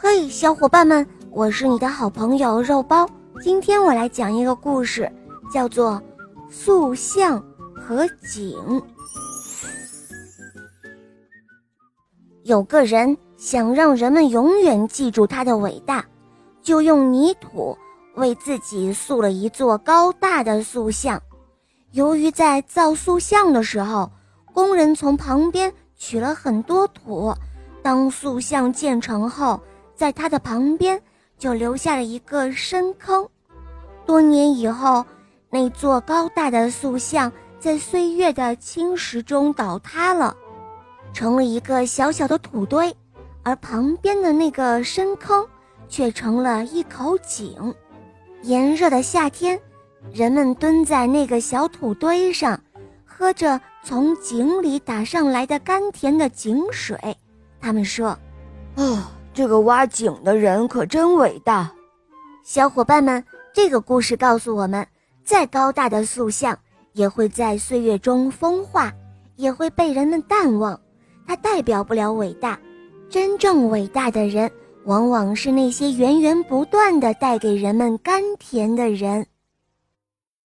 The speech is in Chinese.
嘿，小伙伴们，我是你的好朋友肉包。今天我来讲一个故事，叫做《塑像和井》。有个人想让人们永远记住他的伟大，就用泥土为自己塑了一座高大的塑像。由于在造塑像的时候，工人从旁边取了很多土，当塑像建成后，在它的旁边就留下了一个深坑。多年以后，那座高大的塑像在岁月的侵蚀中倒塌了，成了一个小小的土堆，而旁边的那个深坑却成了一口井。炎热的夏天。人们蹲在那个小土堆上，喝着从井里打上来的甘甜的井水。他们说：“哦，这个挖井的人可真伟大。”小伙伴们，这个故事告诉我们，再高大的塑像也会在岁月中风化，也会被人们淡忘。它代表不了伟大，真正伟大的人，往往是那些源源不断的带给人们甘甜的人。